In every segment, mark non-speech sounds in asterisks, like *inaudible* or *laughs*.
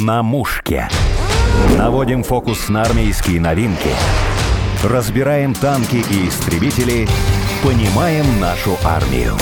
На мушке. Наводим фокус на армейские новинки. Разбираем танки и истребители. Понимаем нашу армию.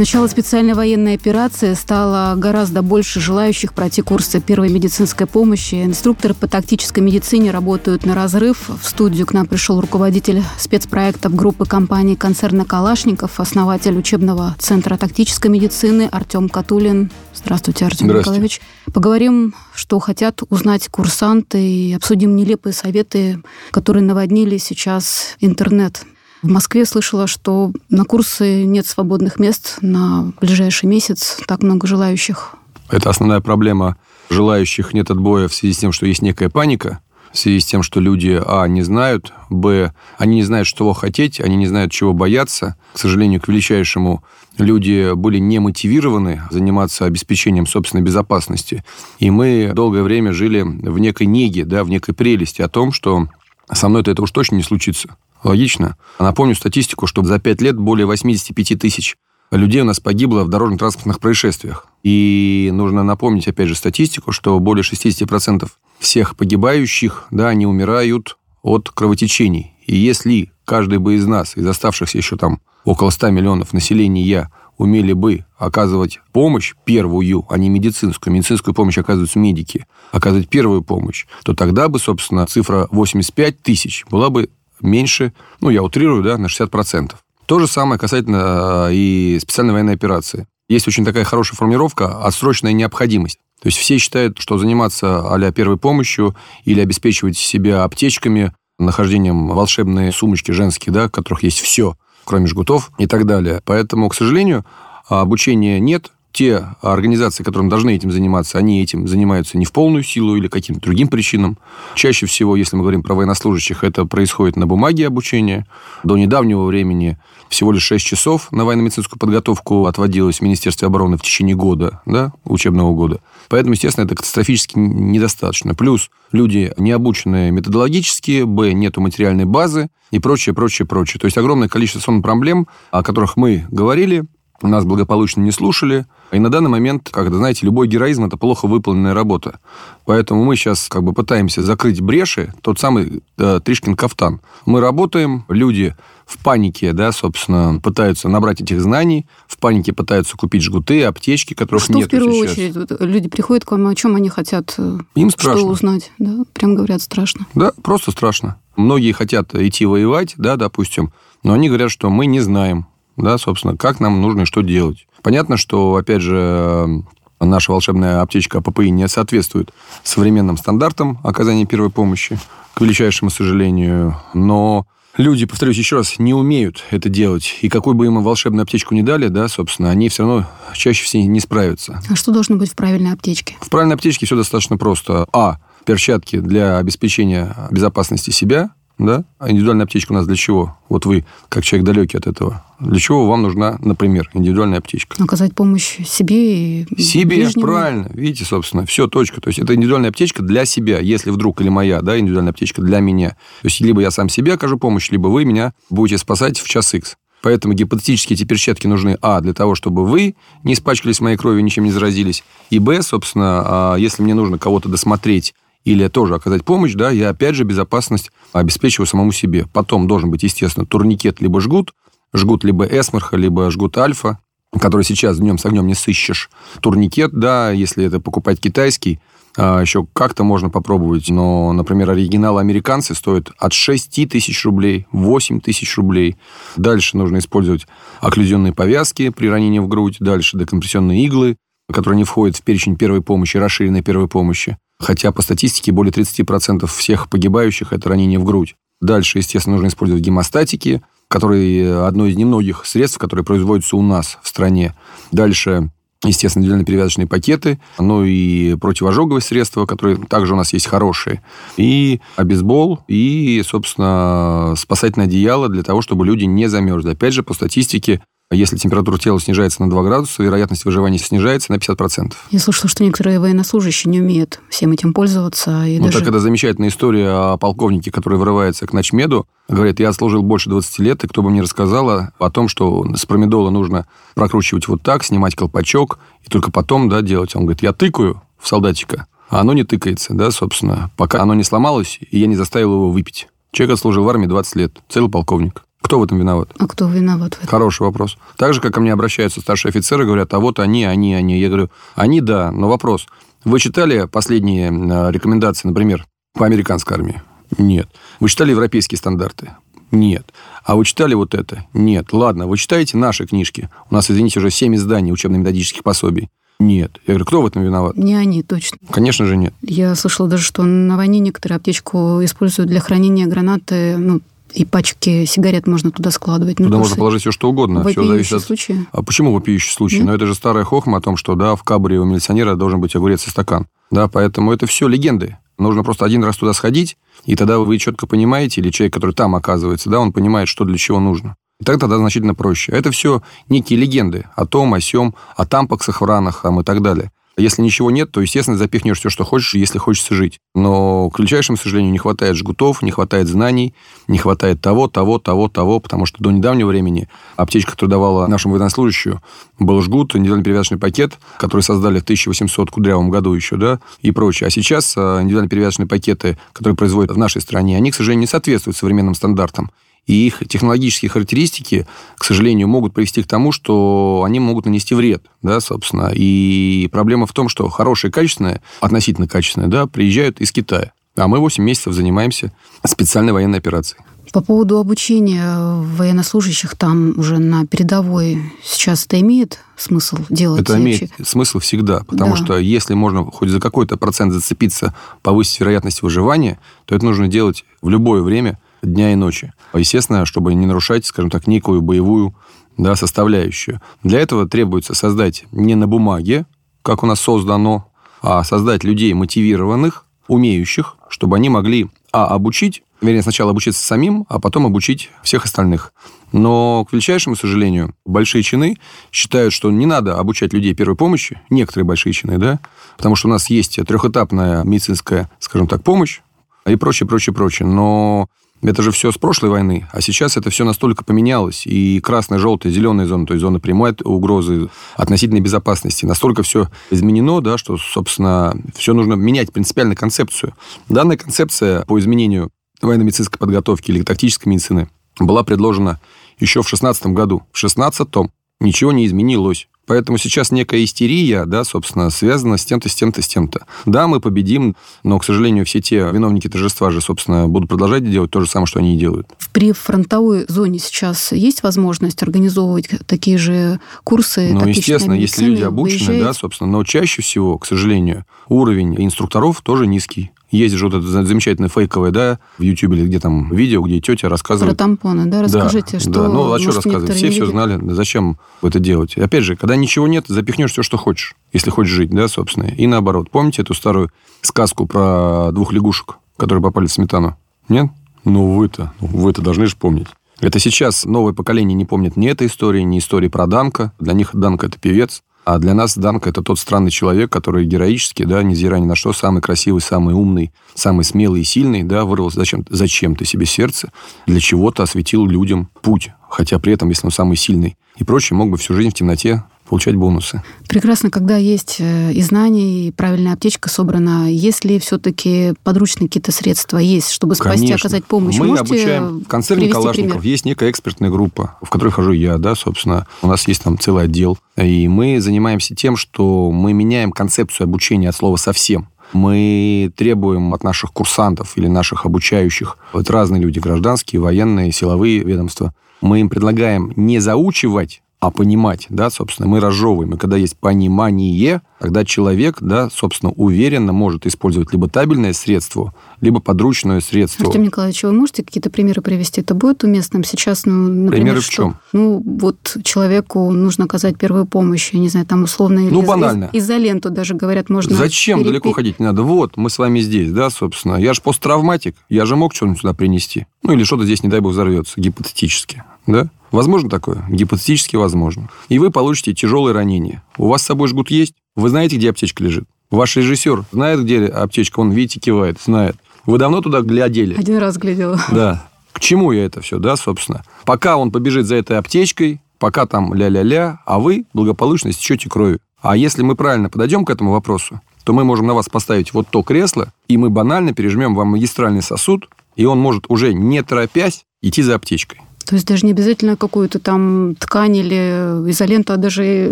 Начала специальной военной операции стало гораздо больше желающих пройти курсы первой медицинской помощи. Инструкторы по тактической медицине работают на разрыв. В студию к нам пришел руководитель спецпроектов группы компании концерна «Калашников», основатель учебного центра тактической медицины Артем Катулин. Здравствуйте, Артем Здравствуйте. Николаевич. Поговорим, что хотят узнать курсанты и обсудим нелепые советы, которые наводнили сейчас интернет. В Москве слышала, что на курсы нет свободных мест на ближайший месяц. Так много желающих. Это основная проблема. Желающих нет отбоя в связи с тем, что есть некая паника, в связи с тем, что люди, а, не знают, б, они не знают, что хотеть, они не знают, чего бояться. К сожалению, к величайшему, люди были не мотивированы заниматься обеспечением собственной безопасности. И мы долгое время жили в некой неге, да, в некой прелести о том, что со мной это уж точно не случится. Логично. Напомню статистику, что за 5 лет более 85 тысяч людей у нас погибло в дорожно-транспортных происшествиях. И нужно напомнить, опять же, статистику, что более 60% всех погибающих, да, они умирают от кровотечений. И если каждый бы из нас, из оставшихся еще там около 100 миллионов населения, умели бы оказывать помощь первую, а не медицинскую, медицинскую помощь оказывают медики, оказывать первую помощь, то тогда бы, собственно, цифра 85 тысяч была бы меньше, ну, я утрирую, да, на 60%. То же самое касательно э, и специальной военной операции. Есть очень такая хорошая формулировка «отсрочная необходимость». То есть все считают, что заниматься а первой помощью или обеспечивать себя аптечками, нахождением волшебной сумочки женские, да, в которых есть все, кроме жгутов и так далее. Поэтому, к сожалению, обучения нет, те организации, которым должны этим заниматься, они этим занимаются не в полную силу или каким-то другим причинам. Чаще всего, если мы говорим про военнослужащих, это происходит на бумаге обучения. До недавнего времени всего лишь 6 часов на военно-медицинскую подготовку отводилось в Министерстве обороны в течение года, да, учебного года. Поэтому, естественно, это катастрофически недостаточно. Плюс люди не обученные методологически, б, нету материальной базы и прочее, прочее, прочее. То есть огромное количество проблем, о которых мы говорили, нас благополучно не слушали. И на данный момент, когда, знаете, любой героизм – это плохо выполненная работа. Поэтому мы сейчас как бы пытаемся закрыть бреши, тот самый э, Тришкин кафтан. Мы работаем, люди в панике, да, собственно, пытаются набрать этих знаний, в панике пытаются купить жгуты, аптечки, которых что нет в первую сейчас. очередь? Люди приходят к вам, о чем они хотят э, Им страшно. что узнать? Да? Прям говорят, страшно. Да, просто страшно. Многие хотят идти воевать, да, допустим, но они говорят, что мы не знаем, да, собственно, как нам нужно и что делать. Понятно, что, опять же, наша волшебная аптечка АППИ не соответствует современным стандартам оказания первой помощи, к величайшему сожалению, но люди, повторюсь еще раз, не умеют это делать. И какой бы им волшебную аптечку не дали, да, собственно, они все равно чаще всего не справятся. А что должно быть в правильной аптечке? В правильной аптечке все достаточно просто. А. Перчатки для обеспечения безопасности себя, да? А индивидуальная аптечка у нас для чего? Вот вы, как человек далекий от этого, для чего вам нужна, например, индивидуальная аптечка? Оказать помощь себе и Себе, ближнему. правильно. Видите, собственно, все, точка. То есть это индивидуальная аптечка для себя, если вдруг, или моя, да, индивидуальная аптечка для меня. То есть либо я сам себе окажу помощь, либо вы меня будете спасать в час X. Поэтому гипотетически эти перчатки нужны, а, для того, чтобы вы не испачкались моей кровью, ничем не заразились, и, б, собственно, а, если мне нужно кого-то досмотреть или тоже оказать помощь, да, я опять же безопасность обеспечиваю самому себе. Потом должен быть, естественно, турникет либо жгут, жгут либо эсмерха, либо жгут альфа, который сейчас днем с огнем не сыщешь. Турникет, да, если это покупать китайский, а, еще как-то можно попробовать, но, например, оригиналы американцы стоят от 6 тысяч рублей, 8 тысяч рублей. Дальше нужно использовать окклюзионные повязки при ранении в грудь, дальше декомпрессионные иглы, которые не входят в перечень первой помощи, расширенной первой помощи. Хотя по статистике более 30% всех погибающих – это ранение в грудь. Дальше, естественно, нужно использовать гемостатики, которые одно из немногих средств, которые производятся у нас в стране. Дальше, естественно, индивидуальные перевязочные пакеты, ну и противожоговые средства, которые также у нас есть хорошие. И обезбол, и, собственно, спасательное одеяло для того, чтобы люди не замерзли. Опять же, по статистике, Если температура тела снижается на 2 градуса, вероятность выживания снижается на 50%. Я слышала, что некоторые военнослужащие не умеют всем этим пользоваться. И ну, даже... так это замечательная история о полковнике, который вырывается к ночмеду. Говорит, я служил больше 20 лет, и кто бы мне рассказал о том, что с промедола нужно прокручивать вот так, снимать колпачок, и только потом да, делать. Он говорит, я тыкаю в солдатика, а оно не тыкается, да, собственно, пока оно не сломалось, и я не заставил его выпить. Человек отслужил в армии 20 лет, целый полковник. Кто в этом виноват? А кто виноват в этом? Хороший вопрос. Так же, как ко мне обращаются старшие офицеры, говорят, а вот они, они, они. Я говорю, они, да, но вопрос. Вы читали последние а, рекомендации, например, по американской армии? Нет. Вы читали европейские стандарты? Нет. А вы читали вот это? Нет. Ладно, вы читаете наши книжки? У нас, извините, уже 7 изданий учебно-методических пособий. Нет. Я говорю, кто в этом виноват? Не они, точно. Конечно же, нет. Я слышала даже, что на войне некоторые аптечку используют для хранения гранаты, ну, и пачки сигарет можно туда складывать. Ну, туда можно положить все, что угодно. Все зависит от... случае. А почему вопиющий случай? Нет? Но это же старая хохма о том, что да, в кабре у милиционера должен быть огурец и стакан. Да, поэтому это все легенды. Нужно просто один раз туда сходить, и тогда вы четко понимаете, или человек, который там оказывается, да, он понимает, что для чего нужно. И так тогда значительно проще. Это все некие легенды о том, о сем, о тампаксах в ранах там, и так далее. Если ничего нет, то, естественно, запихнешь все, что хочешь, если хочется жить. Но, к величайшему сожалению, не хватает жгутов, не хватает знаний, не хватает того, того, того, того, потому что до недавнего времени аптечка, которую давала нашему военнослужащему, был жгут, индивидуальный перевязочный пакет, который создали в 1800 кудрявом году еще, да, и прочее. А сейчас а, индивидуальные перевязочные пакеты, которые производят в нашей стране, они, к сожалению, не соответствуют современным стандартам. И их технологические характеристики, к сожалению, могут привести к тому, что они могут нанести вред, да, собственно. И проблема в том, что хорошие, качественные, относительно качественные, да, приезжают из Китая. А мы 8 месяцев занимаемся специальной военной операцией. По поводу обучения военнослужащих там уже на передовой сейчас это имеет смысл делать? Это имеет вообще? смысл всегда, потому да. что если можно хоть за какой-то процент зацепиться, повысить вероятность выживания, то это нужно делать в любое время – дня и ночи. Естественно, чтобы не нарушать, скажем так, некую боевую да, составляющую. Для этого требуется создать не на бумаге, как у нас создано, а создать людей мотивированных, умеющих, чтобы они могли, а, обучить, вернее, сначала обучиться самим, а потом обучить всех остальных. Но, к величайшему сожалению, большие чины считают, что не надо обучать людей первой помощи, некоторые большие чины, да, потому что у нас есть трехэтапная медицинская, скажем так, помощь и прочее, прочее, прочее. Но это же все с прошлой войны, а сейчас это все настолько поменялось. И красная, желтая, зеленая зона, то есть зона прямой угрозы относительной безопасности, настолько все изменено, да, что, собственно, все нужно менять принципиально концепцию. Данная концепция по изменению военно-медицинской подготовки или тактической медицины была предложена еще в 16 году. В 16-м ничего не изменилось. Поэтому сейчас некая истерия, да, собственно, связана с тем-то, с тем-то, с тем-то. Да, мы победим, но, к сожалению, все те виновники торжества же, собственно, будут продолжать делать то же самое, что они и делают. При фронтовой зоне сейчас есть возможность организовывать такие же курсы? Ну, естественно, если люди обучены, выезжать? да, собственно, но чаще всего, к сожалению, уровень инструкторов тоже низкий. Есть же вот это замечательное фейковое, да, в Ютьюбе или где там видео, где тетя рассказывает... Про тампоны, да? Расскажите, да, что... Да, ну, а что рассказывать? Все все знали, зачем это делать. Опять же, когда ничего нет, запихнешь все, что хочешь, если хочешь жить, да, собственно. И наоборот. Помните эту старую сказку про двух лягушек, которые попали в сметану? Нет? Ну, вы-то, вы-то должны же помнить. Это сейчас новое поколение не помнит ни этой истории, ни истории про Данка. Для них Данка – это певец. А для нас Данка – это тот странный человек, который героически, да, невзирая ни на что, самый красивый, самый умный, самый смелый и сильный, да, вырвался зачем, зачем ты себе сердце, для чего-то осветил людям путь, хотя при этом, если он самый сильный и прочее, мог бы всю жизнь в темноте получать бонусы. Прекрасно, когда есть э, и знания, и правильная аптечка собрана. Есть ли все-таки подручные какие-то средства есть, чтобы спасти, Конечно. оказать помощь? Мы Можете обучаем в концерне Калашников. Пример? Есть некая экспертная группа, в которой хожу я, да, собственно. У нас есть там целый отдел. И мы занимаемся тем, что мы меняем концепцию обучения от слова «совсем». Мы требуем от наших курсантов или наших обучающих, это разные люди, гражданские, военные, силовые ведомства, мы им предлагаем не заучивать а понимать, да, собственно, мы разжевываем. И когда есть понимание, тогда человек, да, собственно, уверенно может использовать либо табельное средство, либо подручное средство. Артем Николаевич, вы можете какие-то примеры привести? Это будет уместным сейчас, ну, например, Примеры что? в чем? Ну, вот человеку нужно оказать первую помощь, я не знаю, там условно... Ну, из, банально. Из, изоленту даже, говорят, можно... Зачем перепи... далеко ходить не надо? Вот, мы с вами здесь, да, собственно. Я же посттравматик, я же мог что-нибудь сюда принести. Ну, или что-то здесь, не дай бог, взорвется, гипотетически, да? Возможно такое? Гипотетически возможно. И вы получите тяжелое ранение. У вас с собой жгут есть? Вы знаете, где аптечка лежит? Ваш режиссер знает, где аптечка? Он, видите, кивает, знает. Вы давно туда глядели? Один раз глядела. *laughs* Да. К чему я это все, да, собственно? Пока он побежит за этой аптечкой, пока там ля-ля-ля, а вы благополучно стечете кровью. А если мы правильно подойдем к этому вопросу, то мы можем на вас поставить вот то кресло, и мы банально пережмем вам магистральный сосуд, и он может уже не торопясь идти за аптечкой. То есть даже не обязательно какую-то там ткань или изоленту, а даже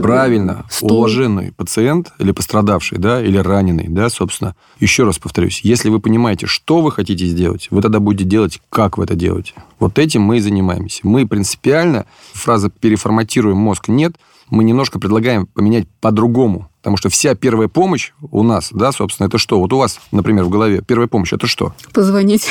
Правильно. стул. Уложенный пациент или пострадавший, да, или раненый, да, собственно. Еще раз повторюсь, если вы понимаете, что вы хотите сделать, вы тогда будете делать, как вы это делаете. Вот этим мы и занимаемся. Мы принципиально, фраза «переформатируем мозг» нет, мы немножко предлагаем поменять по-другому. Потому что вся первая помощь у нас, да, собственно, это что? Вот у вас, например, в голове первая помощь, это что? Позвонить.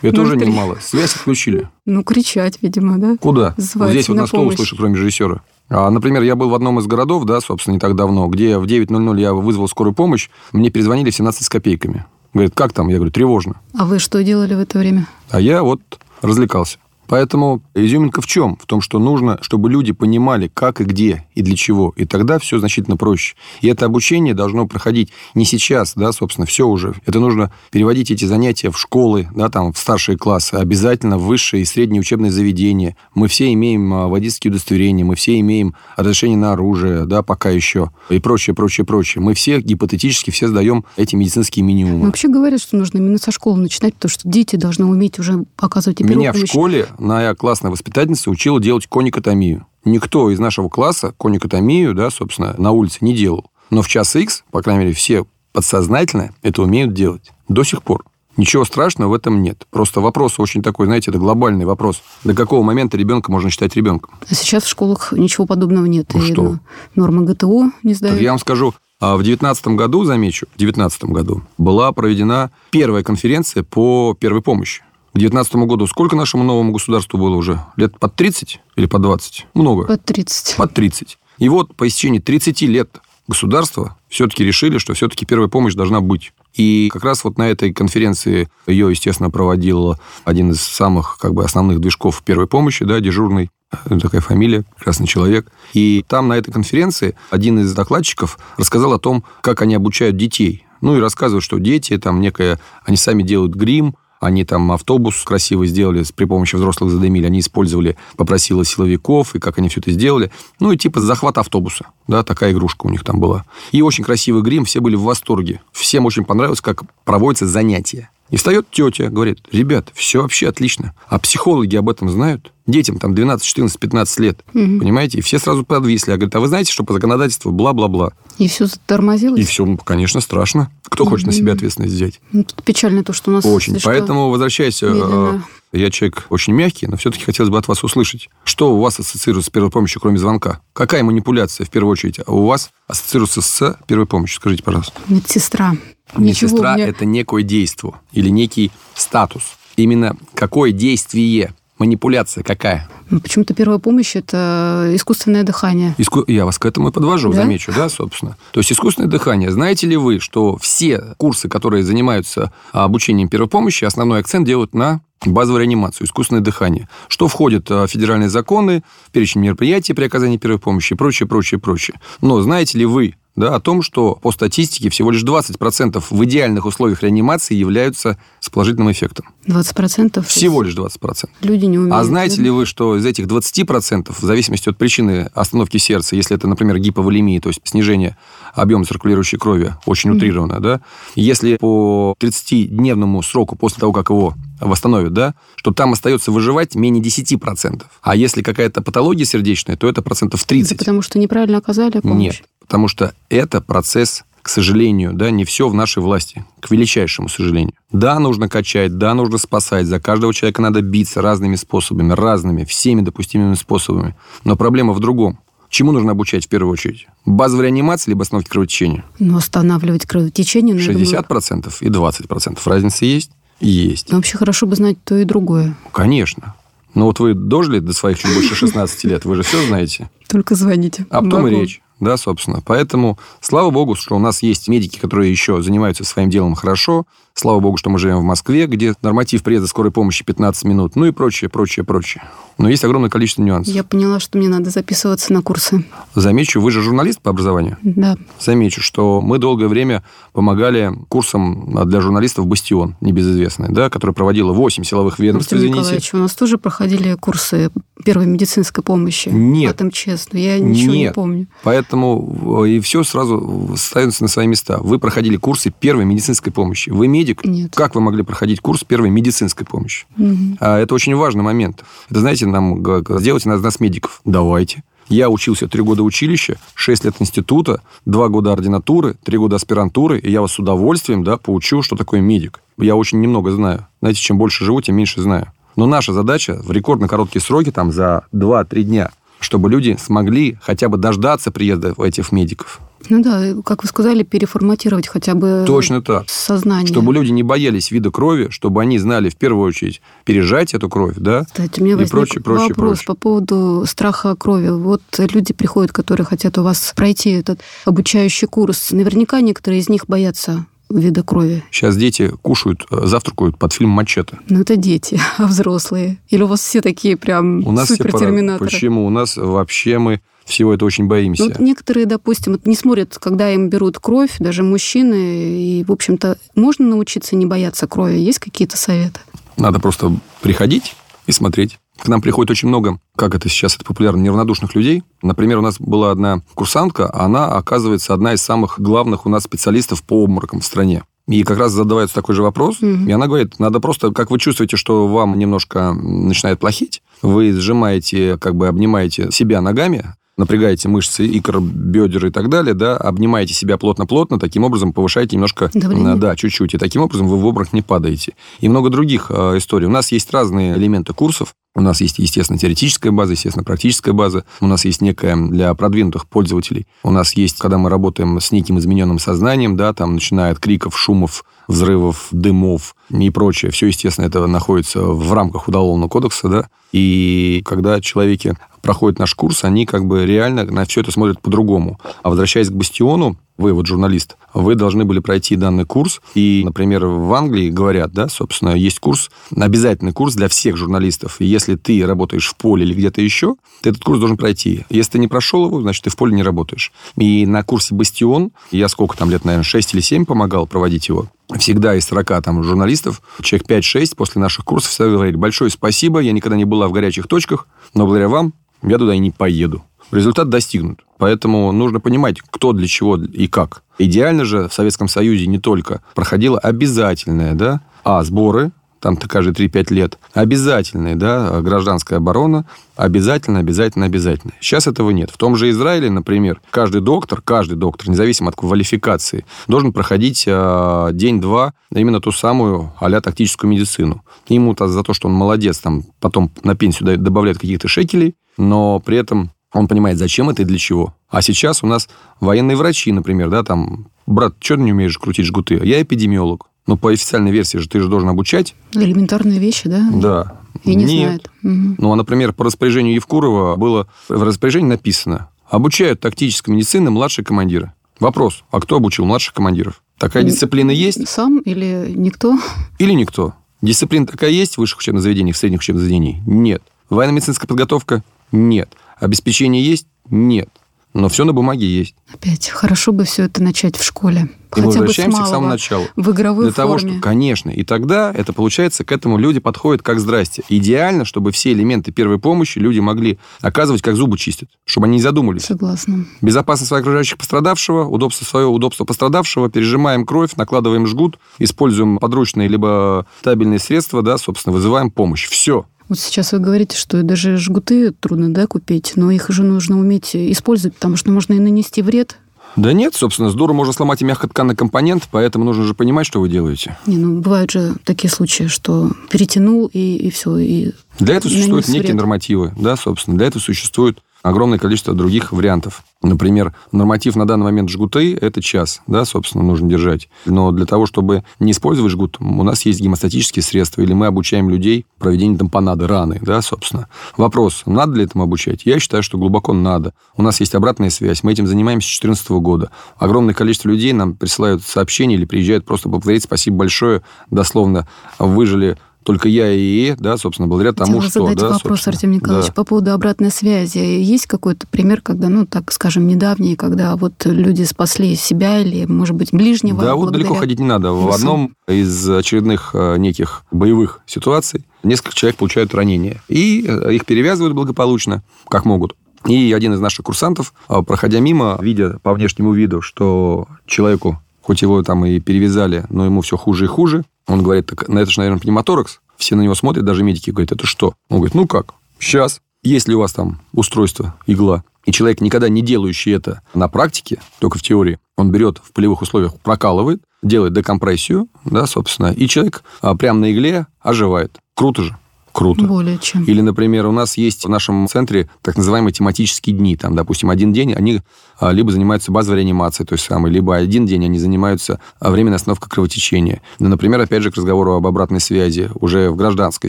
Это уже 03. немало. Связь отключили. Ну, кричать, видимо, да? Куда? Звать Здесь вот на нас кто помощь. услышит, кроме режиссера? А, например, я был в одном из городов, да, собственно, не так давно, где в 9.00 я вызвал скорую помощь, мне перезвонили в 17 с копейками. Говорит, как там? Я говорю, тревожно. А вы что делали в это время? А я вот развлекался. Поэтому изюминка в чем? В том, что нужно, чтобы люди понимали, как и где, и для чего. И тогда все значительно проще. И это обучение должно проходить не сейчас, да, собственно, все уже. Это нужно переводить эти занятия в школы, да, там, в старшие классы, обязательно в высшие и средние учебные заведения. Мы все имеем а, водительские удостоверения, мы все имеем разрешение на оружие, да, пока еще, и прочее, прочее, прочее. Мы все гипотетически все сдаем эти медицинские минимумы. Вообще говорят, что нужно именно со школы начинать, потому что дети должны уметь уже оказывать и Меня в школе моя классная воспитательница учила делать коникотомию. Никто из нашего класса коникотомию, да, собственно, на улице не делал. Но в час X, по крайней мере, все подсознательно это умеют делать. До сих пор. Ничего страшного в этом нет. Просто вопрос очень такой, знаете, это глобальный вопрос. До какого момента ребенка можно считать ребенком? А сейчас в школах ничего подобного нет. Ну что? Нормы ГТО не Так сдают. я вам скажу, а, в 2019 году, замечу, в 2019 году была проведена первая конференция по первой помощи. К 2019 году сколько нашему новому государству было уже? Лет под 30 или под 20? Много. Под 30. Под 30. И вот по истечении 30 лет государства все-таки решили, что все-таки первая помощь должна быть. И как раз вот на этой конференции ее, естественно, проводил один из самых как бы, основных движков первой помощи, да, дежурный, э, такая фамилия, прекрасный человек. И там на этой конференции один из докладчиков рассказал о том, как они обучают детей. Ну и рассказывают, что дети там некое, они сами делают грим, они там автобус красиво сделали, при помощи взрослых задымили. Они использовали, попросила силовиков, и как они все это сделали. Ну, и типа захват автобуса. Да, такая игрушка у них там была. И очень красивый грим, все были в восторге. Всем очень понравилось, как проводятся занятия. И встает тетя, говорит, ребят, все вообще отлично. А психологи об этом знают? Детям там 12, 14, 15 лет. Понимаете? И все сразу подвисли. А говорит, а вы знаете, что по законодательству бла-бла-бла. И все затормозилось. И все, конечно, страшно. Кто хочет на себя ответственность взять? Ну, тут печально то, что у нас... Очень. Поэтому, возвращаясь, э, медленно. я человек очень мягкий, но все-таки хотелось бы от вас услышать. Что у вас ассоциируется с первой помощью, кроме звонка? Какая манипуляция, в первую очередь, у вас ассоциируется с первой помощью? Скажите, пожалуйста. Медсестра. Медсестра меня- – это некое действие или некий статус. Именно какое действие, манипуляция какая? Ну, Почему-то первая помощь – это искусственное дыхание. Иску- Я вас к этому и подвожу, Да? замечу, да, собственно. То есть искусственное дыхание. Знаете ли вы, что все курсы, которые занимаются а, обучением первой помощи, основной акцент делают на базовую реанимацию, искусственное дыхание. Что входит а, в федеральные законы, в перечень мероприятий при оказании первой помощи и прочее, прочее, прочее. Но знаете ли вы, да, о том, что по статистике всего лишь 20% в идеальных условиях реанимации являются с положительным эффектом. 20%. Всего лишь 20%. Люди не умеют. А знаете ли вы, что из этих 20%, в зависимости от причины остановки сердца, если это, например, гиповолемия, то есть снижение объема циркулирующей крови, очень утрированно, да, если по 30-дневному сроку после того, как его восстановят, да, что там остается выживать менее 10%. А если какая-то патология сердечная, то это процентов 30. Это потому что неправильно оказали помощь? Нет, потому что это процесс, к сожалению, да, не все в нашей власти, к величайшему сожалению. Да, нужно качать, да, нужно спасать, за каждого человека надо биться разными способами, разными, всеми допустимыми способами. Но проблема в другом. Чему нужно обучать в первую очередь? Базовой реанимации либо остановке кровотечения? Ну, останавливать кровотечение, ну, я думаю, 60% и 20%. Разница есть? Есть. ну, вообще хорошо бы знать то и другое. Конечно. Но вот вы дожили до своих чуть больше 16 лет, вы же все знаете. Только звоните. Об том и речь. Да, собственно. Поэтому, слава богу, что у нас есть медики, которые еще занимаются своим делом хорошо. Слава богу, что мы живем в Москве, где норматив приезда скорой помощи 15 минут, ну и прочее, прочее, прочее. Но есть огромное количество нюансов. Я поняла, что мне надо записываться на курсы. Замечу, вы же журналист по образованию? Да. Замечу, что мы долгое время помогали курсам для журналистов «Бастион», небезызвестный, да, который проводила 8 силовых ведомств, Артем извините. Николаевич, у нас тоже проходили курсы первой медицинской помощи. Нет. От МЧС, но я ничего не Нет. помню. Поэтому и все сразу ставится на свои места. Вы проходили курсы первой медицинской помощи. Вы медик? Нет. Как вы могли проходить курс первой медицинской помощи? Мгм. А это очень важный момент. Это, знаете, нам сделайте нас, нас медиков. Давайте. Я учился три года училища, шесть лет института, два года ординатуры, три года аспирантуры, и я вас с удовольствием да, поучу, что такое медик. Я очень немного знаю. Знаете, чем больше живу, тем меньше знаю. Но наша задача в рекордно короткие сроки, там за 2-3 дня, чтобы люди смогли хотя бы дождаться приезда этих медиков. Ну да, как вы сказали, переформатировать хотя бы Точно так. сознание. Чтобы люди не боялись вида крови, чтобы они знали в первую очередь пережать эту кровь, да, Кстати, у меня возник прочее, прочее, вопрос прочее. по поводу страха крови. Вот люди приходят, которые хотят у вас пройти этот обучающий курс. Наверняка некоторые из них боятся вида крови. Сейчас дети кушают, э, завтракают под фильм «Мачете». Но это дети, *laughs* а взрослые. Или у вас все такие прям У нас все супертерминаторы? Почему? У нас вообще мы всего это очень боимся. Ну, вот некоторые, допустим, не смотрят, когда им берут кровь, даже мужчины, и, в общем-то, можно научиться не бояться крови. Есть какие-то советы? Надо просто приходить и смотреть. К нам приходит очень много, как это сейчас это популярно, неравнодушных людей. Например, у нас была одна курсантка, она, оказывается, одна из самых главных у нас специалистов по обморокам в стране. И как раз задавается такой же вопрос, Мгм. и она говорит, надо просто, как вы чувствуете, что вам немножко начинает плохить, вы сжимаете, как бы обнимаете себя ногами, напрягаете мышцы икр, бедер и так далее, да, обнимаете себя плотно-плотно, таким образом повышаете немножко, Давление? э, да, чуть-чуть, и таким образом вы в обморок не падаете. И много других э, историй. У нас есть разные элементы курсов, у нас есть, естественно, теоретическая база, естественно, практическая база. У нас есть некая для продвинутых пользователей. У нас есть, когда мы работаем с неким измененным сознанием, да, там, начиная от криков, шумов, взрывов, дымов и прочее. Все, естественно, это находится в рамках Уголовного кодекса, да. И когда человеки проходят наш курс, они как бы реально на все это смотрят по-другому. А возвращаясь к Бастиону, вы вот журналист, вы должны были пройти данный курс. И, например, в Англии говорят, да, собственно, есть курс, обязательный курс для всех журналистов. И если ты работаешь в поле или где-то еще, ты этот курс должен пройти. Если ты не прошел его, значит, ты в поле не работаешь. И на курсе «Бастион», я сколько там лет, наверное, 6 или 7 помогал проводить его, всегда из 40 там журналистов, человек 5-6 после наших курсов всегда говорили, большое спасибо, я никогда не была в горячих точках, но благодаря вам я туда и не поеду. Результат достигнут. Поэтому нужно понимать, кто для чего и как. Идеально же в Советском Союзе не только проходило обязательное, да, а, сборы, там каждые 3-5 лет, обязательные, да, гражданская оборона, обязательно, обязательно, обязательно. Сейчас этого нет. В том же Израиле, например, каждый доктор, каждый доктор, независимо от квалификации, должен проходить э, день-два именно ту самую а тактическую медицину. Ему -то за то, что он молодец, там потом на пенсию добавляют каких-то шекелей, но при этом он понимает, зачем это и для чего. А сейчас у нас военные врачи, например, да, там, брат, что ты не умеешь крутить жгуты? Я эпидемиолог. Ну, по официальной версии же ты же должен обучать. Элементарные вещи, да? Да. И не Нет. знают. Мгм. Ну, а, например, по распоряжению Евкурова было в распоряжении написано «Обучают тактической медицины младшие командиры». Вопрос, а кто обучил младших командиров? Такая М, дисциплина есть Сам или никто? или никто? Дисциплина такая есть в высших учебных заведениях, в средних учебных заведениях? Нет. Военно-медицинская подготовка? Нет. Обеспечение есть? Нет. Но все на бумаге есть. Опять, хорошо бы все это начать в школе. И мы Хотя бы с возвращаемся к самому малого. началу. В игровой Для того, форме. что, конечно, и тогда это получается, к этому люди подходят как здрасте. Идеально, чтобы все элементы первой помощи люди могли оказывать, как зубы чистят, чтобы они не задумались. Согласна. Безопасность своих окружающих пострадавшего, удобство свое, удобство пострадавшего, пережимаем кровь, накладываем жгут, используем подручные либо табельные средства, да, собственно, вызываем помощь. Все. Вот сейчас вы говорите, что даже жгуты трудно да, купить, но их же нужно уметь использовать, потому что можно и нанести вред. Да нет, собственно, здорово можно сломать и мягкотканный компонент, поэтому нужно же понимать, что вы делаете. Не, ну бывают же такие случаи, что перетянул и, и все. И... Для этого существуют некие вред. нормативы, да, собственно. Для этого существуют огромное количество других вариантов. Например, норматив на данный момент жгуты – это час, да, собственно, нужно держать. Но для того, чтобы не использовать жгут, у нас есть гемостатические средства, или мы обучаем людей проведению тампонады, раны, да, собственно. Вопрос, надо ли этому обучать? Я считаю, что глубоко надо. У нас есть обратная связь, мы этим занимаемся с 2014 года. Огромное количество людей нам присылают сообщения или приезжают просто поблагодарить, спасибо большое, дословно выжили только я и, да, собственно, благодаря тому, Хотела что... задать да, вопрос, Артем Николаевич, да. по поводу обратной связи. Есть какой-то пример, когда, ну, так скажем, недавний, когда вот люди спасли себя или, может быть, ближнего? Да, вот далеко ходить не надо. В одном из очередных э, неких боевых ситуаций несколько человек получают ранения. И э, их перевязывают благополучно, как могут. И один из наших курсантов, э, проходя мимо, видя по внешнему виду, что человеку, хоть его там и перевязали, но ему все хуже и хуже, он говорит, так, на это же, наверное, пневмоторакс. Все на него смотрят, даже медики говорят, это что? Он говорит, ну как, сейчас. Если у вас там устройство, игла, и человек, никогда не делающий это на практике, только в теории, он берет в полевых условиях, прокалывает, делает декомпрессию, да, собственно, и человек а, прямо на игле оживает. Круто же. Круто. Более чем. Или, например, у нас есть в нашем центре так называемые тематические дни. Там, допустим, один день они а, либо занимаются базовой реанимацией той самой, либо один день они занимаются а, временной остановкой кровотечения. Ну, например, опять же, к разговору об обратной связи уже в гражданской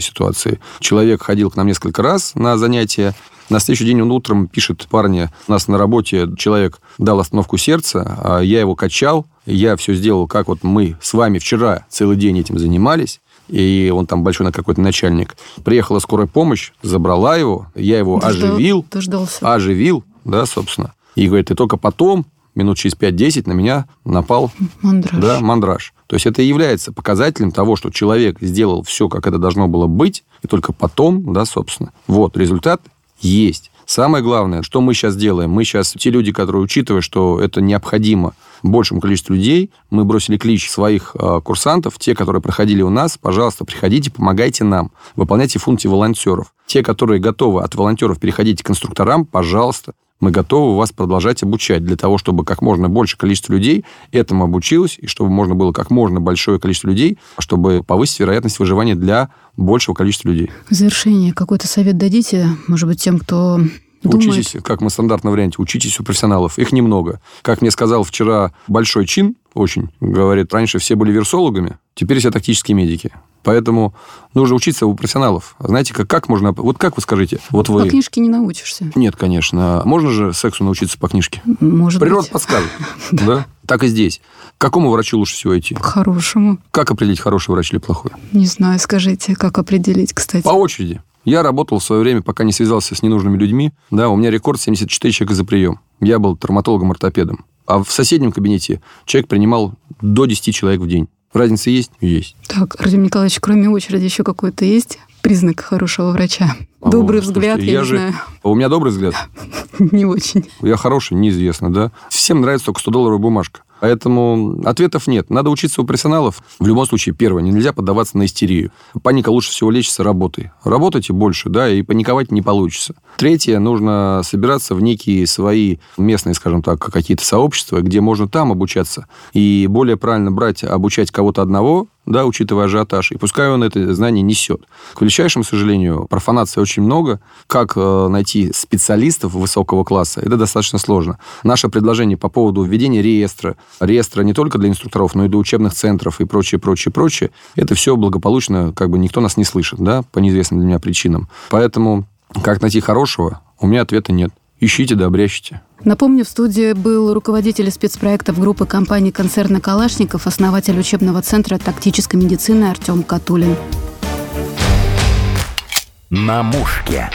ситуации. Человек ходил к нам несколько раз на занятия, на следующий день он утром пишет парня, у нас на работе человек дал остановку сердца, а я его качал, я все сделал, как вот мы с вами вчера целый день этим занимались, и он там большой на какой-то начальник. Приехала скорая помощь, забрала его, я его Дождал- оживил, Дождался. оживил, да, собственно. И говорит, и только потом, минут через 5-10, на меня напал Мандраж. да, мандраж. То есть это и является показателем того, что человек сделал все, как это должно было быть, и только потом, да, собственно. Вот, результат есть. Самое главное, что мы сейчас делаем, мы сейчас, те люди, которые, учитывая, что это необходимо большему количеству людей, мы бросили клич своих э, курсантов, те, которые проходили у нас, пожалуйста, приходите, помогайте нам, выполняйте функции волонтеров. Те, которые готовы от волонтеров переходить к инструкторам, пожалуйста, мы готовы вас продолжать обучать для того, чтобы как можно больше количество людей этому обучилось, и чтобы можно было как можно большое количество людей, чтобы повысить вероятность выживания для большего количества людей. В завершение какой-то совет дадите, может быть, тем, кто думает... Учитесь, как мы в стандартном варианте, учитесь у профессионалов. Их немного. Как мне сказал вчера большой чин, очень, говорит, раньше все были вирсологами, теперь все тактические медики. Поэтому нужно учиться у профессионалов. Знаете, как, как можно... Вот как вы скажите? Вот вы... По книжке не научишься. Нет, конечно. Можно же сексу научиться по книжке? Может Природа быть, подскажет. *laughs* Да? Так и здесь. К какому врачу лучше всего идти? к хорошему. Как определить, хороший врач или плохой? Не знаю, скажите, как определить, кстати. По очереди. Я работал в свое время, пока не связался с ненужными людьми. Да, у меня рекорд 74 человека за прием. Я был травматологом-ортопедом. А в соседнем кабинете человек принимал до 10 человек в день. Разница есть? Есть. Так, Артем Николаевич, кроме очереди еще какой-то есть признак хорошего врача? Добрый О, взгляд, слушайте, я, я не же- знаю, А у меня добрый взгляд. *laughs* не очень. Я хороший, неизвестно, да. Всем нравится только 100-долларовая бумажка. Поэтому ответов нет. Надо учиться у профессионалов. В любом случае, первое, нельзя поддаваться на истерию. Паника лучше всего лечится работой. Работайте больше, да, и паниковать не получится. Третье, нужно собираться в некие свои местные, скажем так, какие-то сообщества, где можно там обучаться. И более правильно брать, обучать кого-то одного, да, учитывая ажиотаж, и пускай он это знание несет. К величайшему сожалению, профанации очень много. Как э, найти специалистов высокого класса, это достаточно сложно. Наше предложение по поводу введения реестра, реестра не только для инструкторов, но и для учебных центров и прочее, прочее, прочее, это все благополучно, как бы никто нас не слышит, да, по неизвестным для меня причинам. Поэтому как найти хорошего, у меня ответа нет. Ищите да обрящите. Напомню, в студии был руководитель спецпроектов группы компании концерна «Калашников», основатель учебного центра тактической медицины Артем Катулин. На мушке.